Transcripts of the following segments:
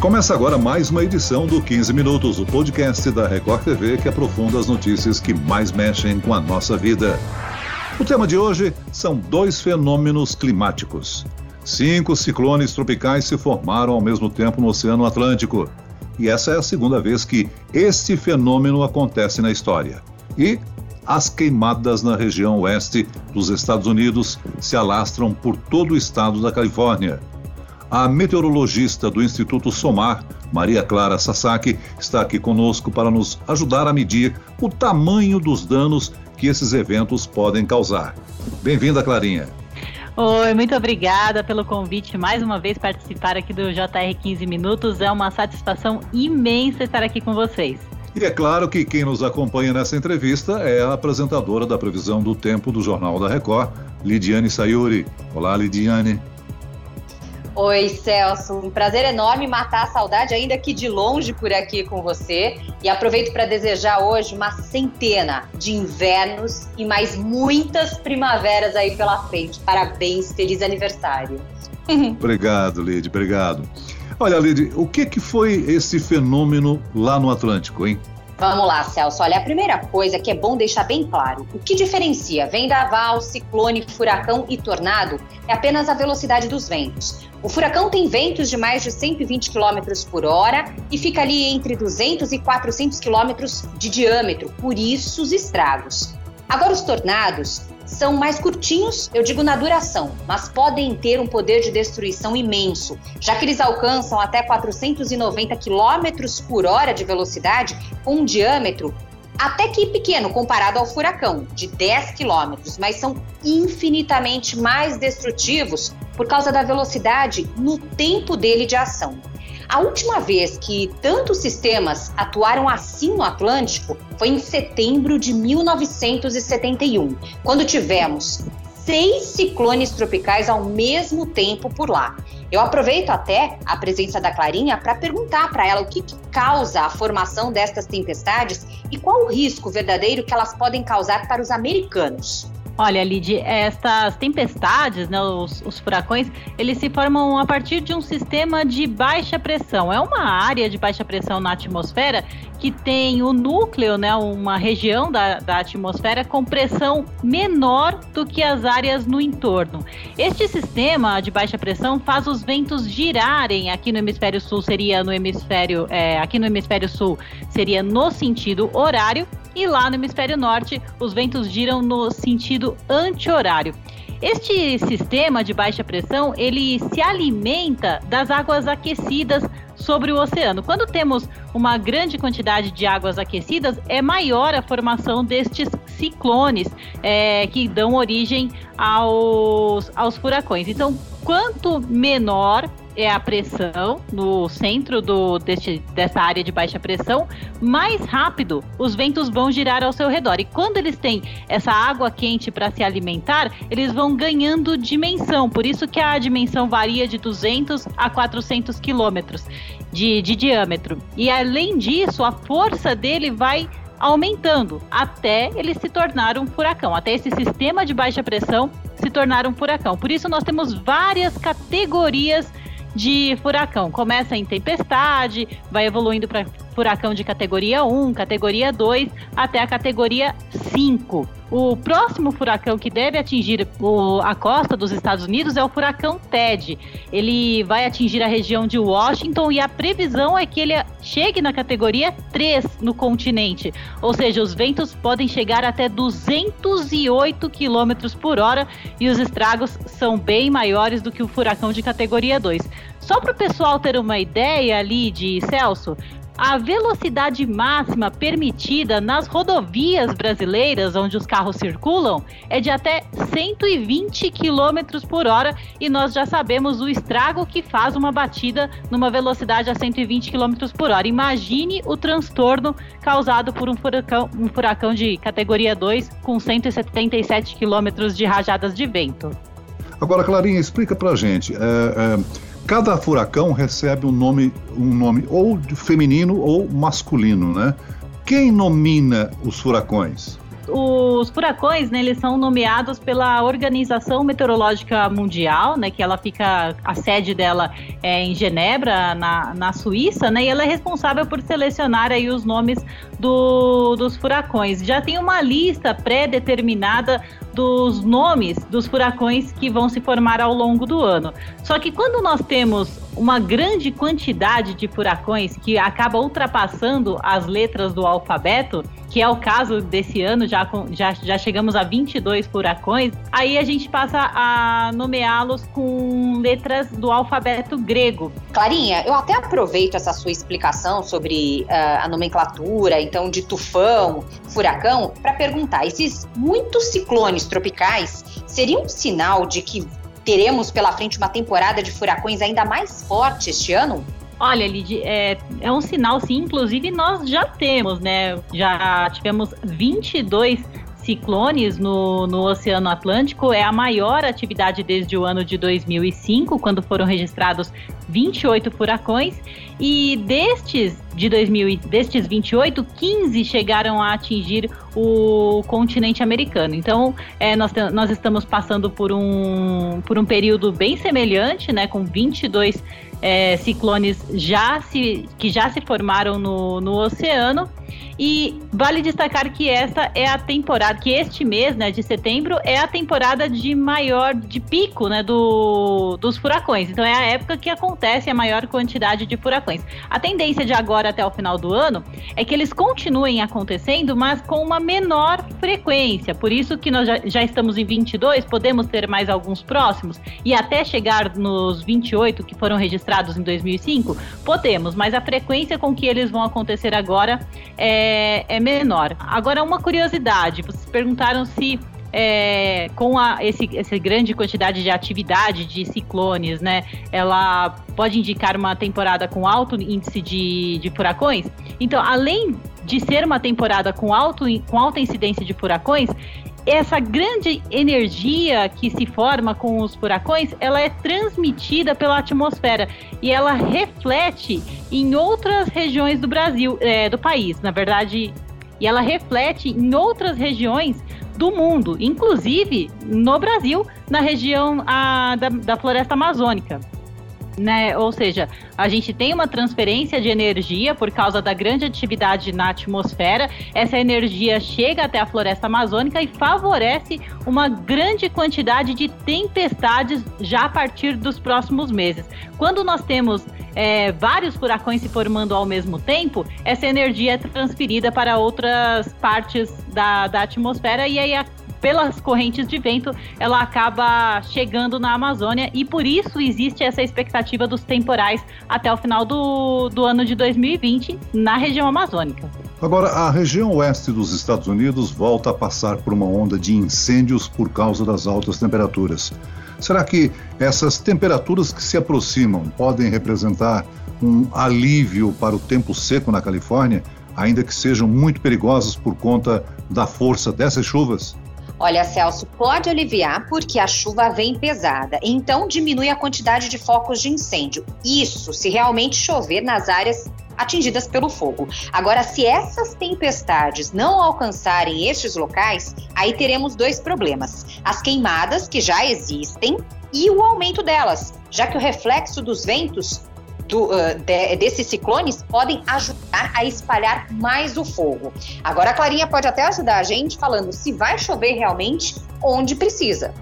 Começa agora mais uma edição do 15 Minutos, o podcast da Record TV que aprofunda as notícias que mais mexem com a nossa vida. O tema de hoje são dois fenômenos climáticos. Cinco ciclones tropicais se formaram ao mesmo tempo no Oceano Atlântico. E essa é a segunda vez que este fenômeno acontece na história. E as queimadas na região oeste dos Estados Unidos se alastram por todo o estado da Califórnia. A meteorologista do Instituto SOMAR, Maria Clara Sasaki, está aqui conosco para nos ajudar a medir o tamanho dos danos que esses eventos podem causar. Bem-vinda, Clarinha. Oi, muito obrigada pelo convite mais uma vez participar aqui do JR 15 Minutos. É uma satisfação imensa estar aqui com vocês. E é claro que quem nos acompanha nessa entrevista é a apresentadora da previsão do tempo do Jornal da Record, Lidiane Sayuri. Olá, Lidiane. Oi, Celso. Um prazer enorme matar a saudade, ainda que de longe por aqui com você. E aproveito para desejar hoje uma centena de invernos e mais muitas primaveras aí pela frente. Parabéns, feliz aniversário. obrigado, Lid, obrigado. Olha, Lid, o que, que foi esse fenômeno lá no Atlântico, hein? Vamos lá, Celso. Olha, a primeira coisa que é bom deixar bem claro: o que diferencia vendaval, ciclone, furacão e tornado é apenas a velocidade dos ventos. O furacão tem ventos de mais de 120 km por hora e fica ali entre 200 e 400 km de diâmetro, por isso os estragos. Agora, os tornados são mais curtinhos, eu digo na duração, mas podem ter um poder de destruição imenso, já que eles alcançam até 490 km por hora de velocidade, com um diâmetro até que pequeno comparado ao furacão, de 10 km, mas são infinitamente mais destrutivos por causa da velocidade no tempo dele de ação. A última vez que tantos sistemas atuaram assim no Atlântico foi em setembro de 1971, quando tivemos seis ciclones tropicais ao mesmo tempo por lá. Eu aproveito até a presença da Clarinha para perguntar para ela o que, que, causa a formação destas tempestades e qual o risco verdadeiro que elas podem causar para os americanos. Olha, Lid, estas tempestades, né, os, os, furacões, eles se formam a partir de um sistema de baixa pressão. É uma área de baixa pressão na atmosfera que tem o núcleo, né, uma região da, da atmosfera com pressão menor do que as áreas no entorno. Este sistema de baixa pressão faz os ventos girarem. Aqui no hemisfério sul seria no hemisfério, é, aqui no hemisfério sul seria no sentido horário e lá no hemisfério norte os ventos giram no sentido anti-horário. Este sistema de baixa pressão, ele se alimenta das águas aquecidas sobre o oceano. Quando temos uma grande quantidade de águas aquecidas, é maior a formação destes ciclones é, que dão origem aos, aos furacões. Então, quanto menor é a pressão no centro do, deste, dessa área de baixa pressão, mais rápido os ventos vão girar ao seu redor. E quando eles têm essa água quente para se alimentar, eles vão ganhando dimensão. Por isso que a dimensão varia de 200 a 400 quilômetros de, de diâmetro. E além disso, a força dele vai aumentando até ele se tornar um furacão, até esse sistema de baixa pressão se tornar um furacão. Por isso nós temos várias categorias de furacão. Começa em tempestade, vai evoluindo para furacão de categoria 1, categoria 2, até a categoria 5. O próximo furacão que deve atingir o, a costa dos Estados Unidos é o furacão Ted. Ele vai atingir a região de Washington e a previsão é que ele chegue na categoria 3 no continente. Ou seja, os ventos podem chegar até 208 km por hora e os estragos são bem maiores do que o furacão de categoria 2. Só para o pessoal ter uma ideia ali de Celso, a velocidade máxima permitida nas rodovias brasileiras onde os carros circulam é de até 120 km por hora e nós já sabemos o estrago que faz uma batida numa velocidade a 120 km por hora. Imagine o transtorno causado por um furacão, um furacão de categoria 2 com 177 km de rajadas de vento. Agora, Clarinha, explica pra gente. É, é Cada furacão recebe um nome, um nome ou feminino ou masculino, né? Quem nomina os furacões? os furacões, né, eles são nomeados pela Organização Meteorológica Mundial, né, que ela fica, a sede dela é em Genebra, na, na Suíça, né, e ela é responsável por selecionar aí os nomes do, dos furacões. Já tem uma lista pré-determinada dos nomes dos furacões que vão se formar ao longo do ano. Só que quando nós temos uma grande quantidade de furacões que acaba ultrapassando as letras do alfabeto, que é o caso desse ano, já, já, já chegamos a 22 furacões, aí a gente passa a nomeá-los com letras do alfabeto grego. Clarinha, eu até aproveito essa sua explicação sobre uh, a nomenclatura, então, de tufão, furacão, para perguntar: esses muitos ciclones tropicais seriam um sinal de que teremos pela frente uma temporada de furacões ainda mais forte este ano? Olha, Lid, é, é um sinal, sim. Inclusive, nós já temos, né? Já tivemos 22 ciclones no, no Oceano Atlântico. É a maior atividade desde o ano de 2005, quando foram registrados 28 furacões. E destes de 2000, destes 28, 15 chegaram a atingir o continente americano. Então, é, nós, nós estamos passando por um, por um período bem semelhante, né, com 22 furacões é, ciclones já se, que já se formaram no, no oceano. E vale destacar que esta é a temporada, que este mês, né, de setembro, é a temporada de maior, de pico, né, do, dos furacões. Então é a época que acontece a maior quantidade de furacões. A tendência de agora até o final do ano é que eles continuem acontecendo, mas com uma menor frequência. Por isso que nós já, já estamos em 22, podemos ter mais alguns próximos e até chegar nos 28 que foram registrados em 2005, podemos, mas a frequência com que eles vão acontecer agora é é, é menor. Agora, uma curiosidade: vocês perguntaram se é, com a, esse, essa grande quantidade de atividade de ciclones, né, ela pode indicar uma temporada com alto índice de, de furacões. Então, além de ser uma temporada com, alto, com alta incidência de furacões, essa grande energia que se forma com os furacões, ela é transmitida pela atmosfera e ela reflete em outras regiões do Brasil, é, do país, na verdade, e ela reflete em outras regiões do mundo, inclusive no Brasil, na região a, da, da floresta amazônica né? Ou seja, a gente tem uma transferência de energia por causa da grande atividade na atmosfera. Essa energia chega até a floresta amazônica e favorece uma grande quantidade de tempestades já a partir dos próximos meses. Quando nós temos é, vários furacões se formando ao mesmo tempo, essa energia é transferida para outras partes da, da atmosfera e aí a pelas correntes de vento, ela acaba chegando na Amazônia e por isso existe essa expectativa dos temporais até o final do, do ano de 2020 na região amazônica. Agora, a região oeste dos Estados Unidos volta a passar por uma onda de incêndios por causa das altas temperaturas. Será que essas temperaturas que se aproximam podem representar um alívio para o tempo seco na Califórnia, ainda que sejam muito perigosas por conta da força dessas chuvas? Olha, Celso, pode aliviar porque a chuva vem pesada, então diminui a quantidade de focos de incêndio. Isso se realmente chover nas áreas atingidas pelo fogo. Agora, se essas tempestades não alcançarem estes locais, aí teremos dois problemas: as queimadas, que já existem, e o aumento delas, já que o reflexo dos ventos do, uh, de, desses ciclones podem ajudar a espalhar mais o fogo. Agora a Clarinha pode até ajudar a gente falando se vai chover realmente onde precisa.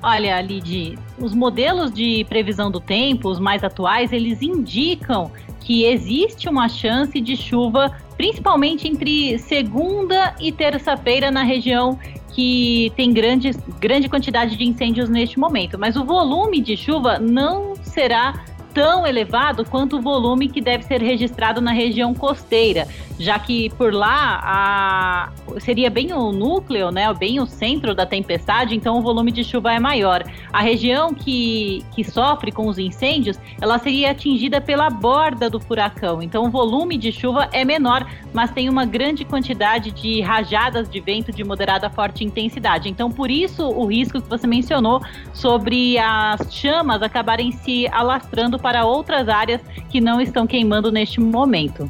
Olha, Lid, os modelos de previsão do tempo, os mais atuais, eles indicam que existe uma chance de chuva, principalmente entre segunda e terça-feira na região que tem grande, grande quantidade de incêndios neste momento. Mas o volume de chuva não será tão elevado quanto o volume que deve ser registrado na região costeira, já que por lá a, seria bem o núcleo, né, bem o centro da tempestade, então o volume de chuva é maior. A região que, que sofre com os incêndios, ela seria atingida pela borda do furacão, então o volume de chuva é menor, mas tem uma grande quantidade de rajadas de vento de moderada a forte intensidade. Então, por isso o risco que você mencionou sobre as chamas acabarem se alastrando para outras áreas que não estão queimando neste momento.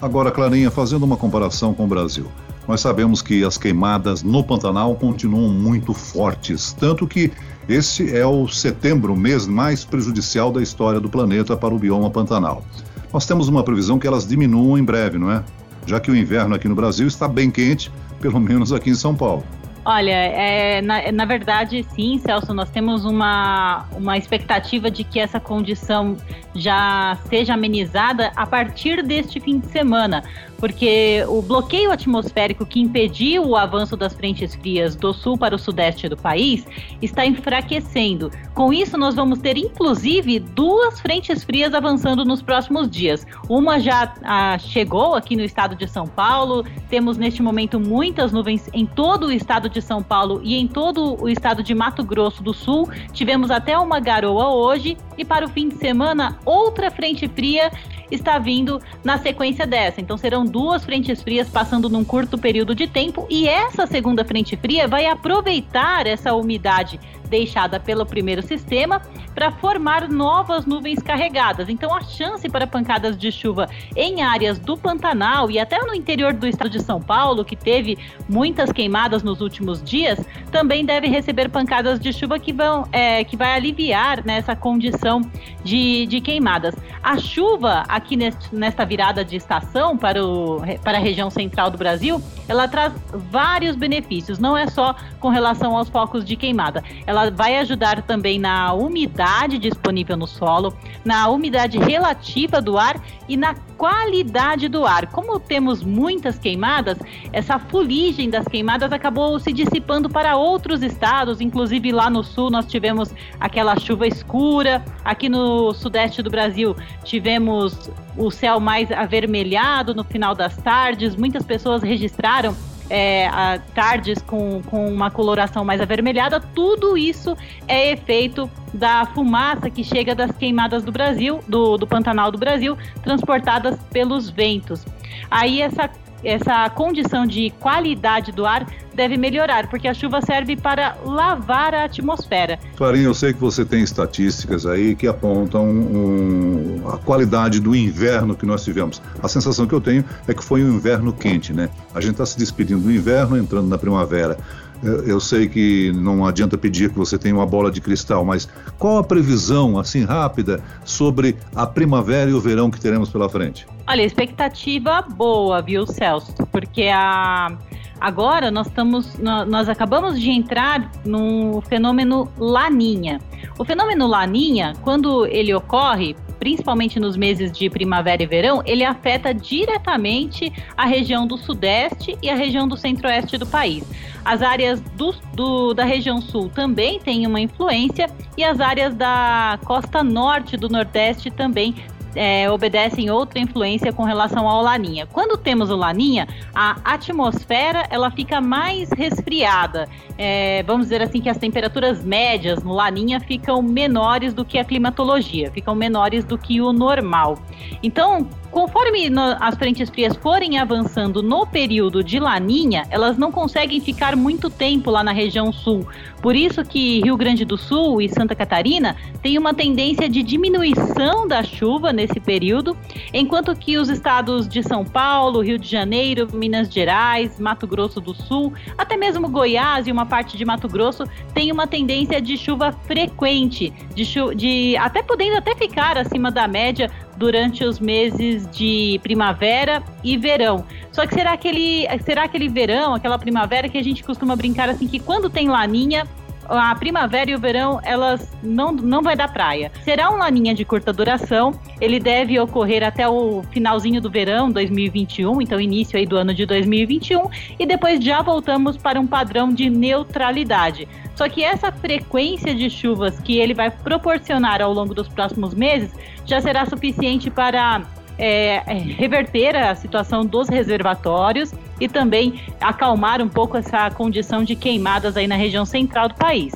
Agora, Clarinha, fazendo uma comparação com o Brasil. Nós sabemos que as queimadas no Pantanal continuam muito fortes, tanto que esse é o setembro, o mês mais prejudicial da história do planeta para o bioma Pantanal. Nós temos uma previsão que elas diminuam em breve, não é? Já que o inverno aqui no Brasil está bem quente, pelo menos aqui em São Paulo. Olha, é, na, na, verdade, sim, Celso, nós temos uma, uma expectativa de que essa condição já seja amenizada a partir deste fim de semana, porque o bloqueio atmosférico que impediu o avanço das frentes frias do sul para o sudeste do país está enfraquecendo. Com isso, nós vamos ter inclusive duas frentes frias avançando nos próximos dias. Uma já ah, chegou aqui no estado de São Paulo, temos neste momento muitas nuvens em todo o estado de São Paulo e em todo o estado de Mato Grosso do Sul. Tivemos até uma garoa hoje e para o fim de semana, outra frente fria está vindo na sequência dessa. Então serão duas frentes frias passando num curto período de tempo e essa segunda frente fria vai aproveitar essa umidade deixada pelo primeiro sistema para formar novas nuvens carregadas. Então, a chance para pancadas de chuva em áreas do Pantanal e até no interior do estado de São Paulo, que teve muitas queimadas nos últimos dias, também deve receber pancadas de chuva que vão é, que vai aliviar nessa né, condição de, de queimadas. A chuva aqui neste, nesta virada de estação para, o, para a região central do Brasil, ela traz vários benefícios, não é só com relação aos focos de queimada. Ela ela vai ajudar também na umidade disponível no solo, na umidade relativa do ar e na qualidade do ar. Como temos muitas queimadas, essa fuligem das queimadas acabou se dissipando para outros estados, inclusive lá no sul nós tivemos aquela chuva escura, aqui no sudeste do Brasil tivemos o céu mais avermelhado no final das tardes, muitas pessoas registraram é, a, tardes com, com uma coloração mais avermelhada, tudo isso é efeito da fumaça que chega das queimadas do Brasil, do, do Pantanal do Brasil, transportadas pelos ventos. Aí essa essa condição de qualidade do ar deve melhorar, porque a chuva serve para lavar a atmosfera. Clarinha, eu sei que você tem estatísticas aí que apontam um, a qualidade do inverno que nós tivemos. A sensação que eu tenho é que foi um inverno quente, né? A gente está se despedindo do inverno, entrando na primavera. Eu sei que não adianta pedir que você tenha uma bola de cristal, mas qual a previsão, assim rápida, sobre a primavera e o verão que teremos pela frente? Olha, expectativa boa, viu, Celso? Porque a agora nós estamos nós acabamos de entrar no fenômeno laninha. O fenômeno laninha, quando ele ocorre, principalmente nos meses de primavera e verão, ele afeta diretamente a região do sudeste e a região do centro-oeste do país. As áreas do, do, da região sul também têm uma influência e as áreas da costa norte do nordeste também é, obedecem outra influência com relação ao Laninha. Quando temos o Laninha, a atmosfera ela fica mais resfriada. É, vamos dizer assim que as temperaturas médias no Laninha ficam menores do que a climatologia, ficam menores do que o normal. Então, conforme no, as frentes frias forem avançando no período de laninha, elas não conseguem ficar muito tempo lá na região sul. Por isso que Rio Grande do Sul e Santa Catarina têm uma tendência de diminuição da chuva nesse período, enquanto que os estados de São Paulo, Rio de Janeiro, Minas Gerais, Mato Grosso do Sul, até mesmo Goiás e uma parte de Mato Grosso têm uma tendência de chuva frequente, de, chu de até podendo até ficar acima da média durante os meses de primavera e verão. Só que será aquele, será aquele verão, aquela primavera que a gente costuma brincar assim que quando tem laninha, a primavera e o verão, elas não, não vai dar praia. Será um laninha de curta duração, ele deve ocorrer até o finalzinho do verão 2021, então início aí do ano de 2021, e depois já voltamos para um padrão de neutralidade. Só que essa frequência de chuvas que ele vai proporcionar ao longo dos próximos meses já será suficiente para é, é, reverter a situação dos reservatórios e também acalmar um pouco essa condição de queimadas aí na região central do país.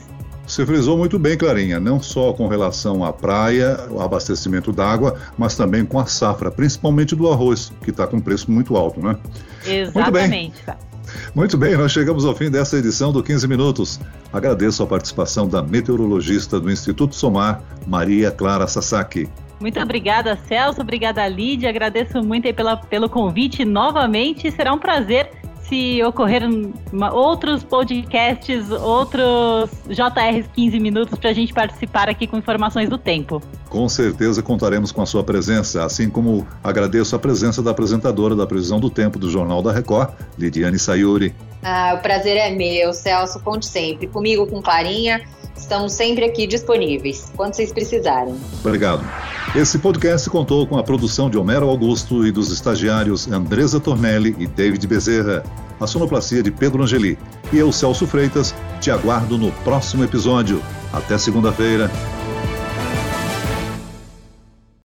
Você frisou muito bem, Clarinha, não só com relação à praia, o abastecimento d'água, mas também com a safra, principalmente do arroz, que está com preço muito alto, né? Exatamente. Muito bem. Muito bem, nós chegamos ao fim dessa edição do 15 Minutos. Agradeço a participação da meteorologista do Instituto Somar, Maria Clara Sasaki. Muito obrigada, Celso. Obrigada, Lídia. Agradeço muito pela, pelo convite novamente. Será um prazer se ocorrer uma, outros podcasts, outros JRs 15 minutos para a gente participar aqui com informações do tempo. Com certeza contaremos com a sua presença, assim como agradeço a presença da apresentadora da previsão do tempo do Jornal da Record, Lidiane Sayuri. Ah, o prazer é meu, Celso, conte sempre. Comigo, com Farinha, estamos sempre aqui disponíveis, quando vocês precisarem. Obrigado. Esse podcast contou com a produção de Homero Augusto e dos estagiários Andresa Tornelli e David Bezerra, a sonoplastia de Pedro Angeli. E eu, Celso Freitas, te aguardo no próximo episódio. Até segunda-feira.